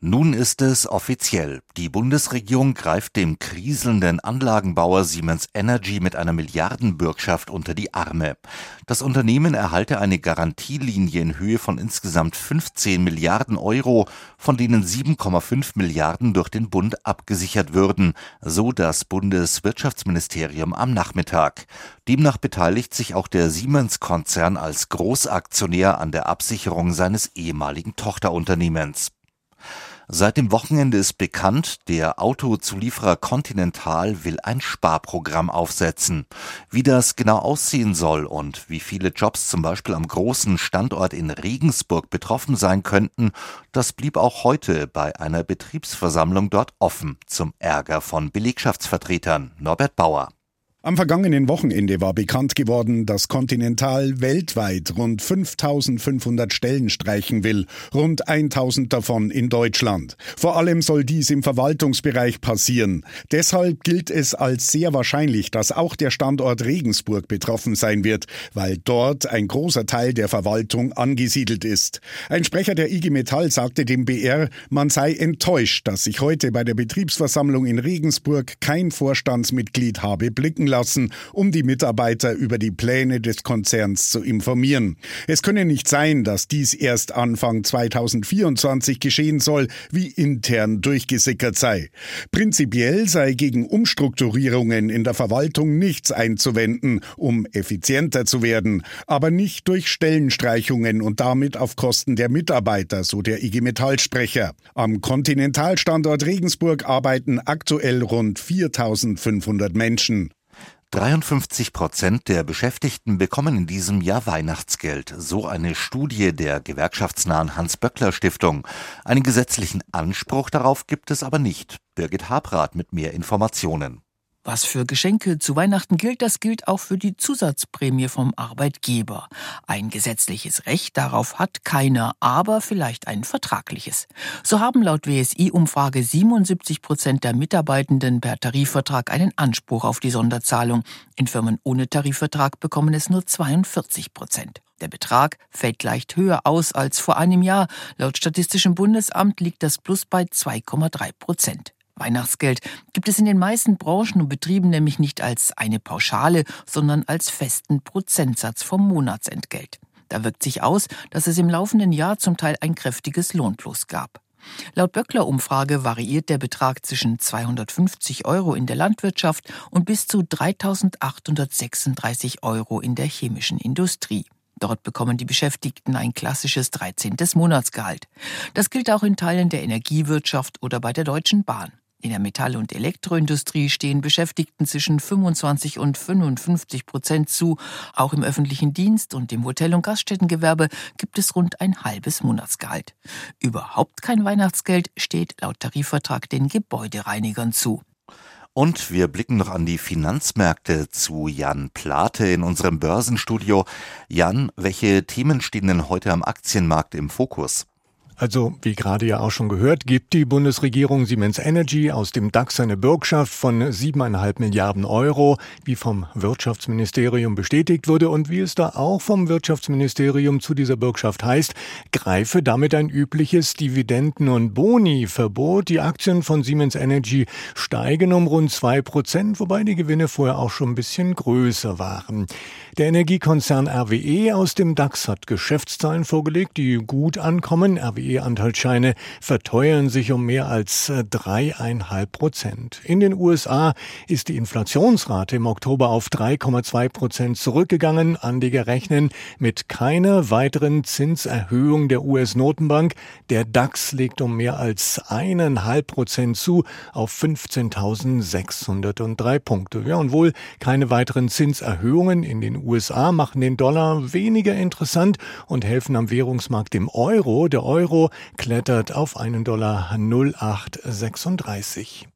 Nun ist es offiziell. Die Bundesregierung greift dem kriselnden Anlagenbauer Siemens Energy mit einer Milliardenbürgschaft unter die Arme. Das Unternehmen erhalte eine Garantielinie in Höhe von insgesamt 15 Milliarden Euro, von denen 7,5 Milliarden durch den Bund abgesichert würden, so das Bundeswirtschaftsministerium am Nachmittag. Demnach beteiligt sich auch der Siemens-Konzern als Großaktionär an der Absicherung seines ehemaligen Tochterunternehmens. Seit dem Wochenende ist bekannt, der Autozulieferer Continental will ein Sparprogramm aufsetzen. Wie das genau aussehen soll und wie viele Jobs zum Beispiel am großen Standort in Regensburg betroffen sein könnten, das blieb auch heute bei einer Betriebsversammlung dort offen, zum Ärger von Belegschaftsvertretern. Norbert Bauer. Am vergangenen Wochenende war bekannt geworden, dass Continental weltweit rund 5500 Stellen streichen will, rund 1000 davon in Deutschland. Vor allem soll dies im Verwaltungsbereich passieren. Deshalb gilt es als sehr wahrscheinlich, dass auch der Standort Regensburg betroffen sein wird, weil dort ein großer Teil der Verwaltung angesiedelt ist. Ein Sprecher der IG Metall sagte dem BR, man sei enttäuscht, dass sich heute bei der Betriebsversammlung in Regensburg kein Vorstandsmitglied habe blicken lassen, um die Mitarbeiter über die Pläne des Konzerns zu informieren. Es könne nicht sein, dass dies erst Anfang 2024 geschehen soll, wie intern durchgesickert sei. Prinzipiell sei gegen Umstrukturierungen in der Verwaltung nichts einzuwenden, um effizienter zu werden, aber nicht durch Stellenstreichungen und damit auf Kosten der Mitarbeiter, so der IG Metall-Sprecher. Am Kontinentalstandort Regensburg arbeiten aktuell rund 4500 Menschen. 53 Prozent der Beschäftigten bekommen in diesem Jahr Weihnachtsgeld, so eine Studie der gewerkschaftsnahen Hans-Böckler-Stiftung. Einen gesetzlichen Anspruch darauf gibt es aber nicht. Birgit Habrath mit mehr Informationen. Was für Geschenke zu Weihnachten gilt, das gilt auch für die Zusatzprämie vom Arbeitgeber. Ein gesetzliches Recht darauf hat keiner, aber vielleicht ein vertragliches. So haben laut WSI-Umfrage 77 Prozent der Mitarbeitenden per Tarifvertrag einen Anspruch auf die Sonderzahlung. In Firmen ohne Tarifvertrag bekommen es nur 42 Prozent. Der Betrag fällt leicht höher aus als vor einem Jahr. Laut Statistischem Bundesamt liegt das Plus bei 2,3 Prozent. Weihnachtsgeld gibt es in den meisten Branchen und Betrieben nämlich nicht als eine Pauschale, sondern als festen Prozentsatz vom Monatsentgelt. Da wirkt sich aus, dass es im laufenden Jahr zum Teil ein kräftiges Lohnplus gab. Laut Böckler-Umfrage variiert der Betrag zwischen 250 Euro in der Landwirtschaft und bis zu 3.836 Euro in der chemischen Industrie. Dort bekommen die Beschäftigten ein klassisches 13. Monatsgehalt. Das gilt auch in Teilen der Energiewirtschaft oder bei der Deutschen Bahn. In der Metall- und Elektroindustrie stehen Beschäftigten zwischen 25 und 55 Prozent zu. Auch im öffentlichen Dienst und im Hotel- und Gaststättengewerbe gibt es rund ein halbes Monatsgehalt. Überhaupt kein Weihnachtsgeld steht laut Tarifvertrag den Gebäudereinigern zu. Und wir blicken noch an die Finanzmärkte zu Jan Plate in unserem Börsenstudio. Jan, welche Themen stehen denn heute am Aktienmarkt im Fokus? Also, wie gerade ja auch schon gehört, gibt die Bundesregierung Siemens Energy aus dem DAX eine Bürgschaft von siebeneinhalb Milliarden Euro, wie vom Wirtschaftsministerium bestätigt wurde und wie es da auch vom Wirtschaftsministerium zu dieser Bürgschaft heißt, greife damit ein übliches Dividenden- und Boni-Verbot. Die Aktien von Siemens Energy steigen um rund zwei Prozent, wobei die Gewinne vorher auch schon ein bisschen größer waren. Der Energiekonzern RWE aus dem DAX hat Geschäftszahlen vorgelegt, die gut ankommen. RWE RWE-Anteilsscheine verteuern sich um mehr als äh, dreieinhalb Prozent. In den USA ist die Inflationsrate im Oktober auf 3,2 Prozent zurückgegangen. Anleger rechnen mit keiner weiteren Zinserhöhung der US-Notenbank. Der DAX legt um mehr als eineinhalb Prozent zu auf 15.603 Punkte. Ja, und wohl keine weiteren Zinserhöhungen in den USA machen den Dollar weniger interessant und helfen am Währungsmarkt dem Euro. Der Euro klettert auf einen Dollar 0836.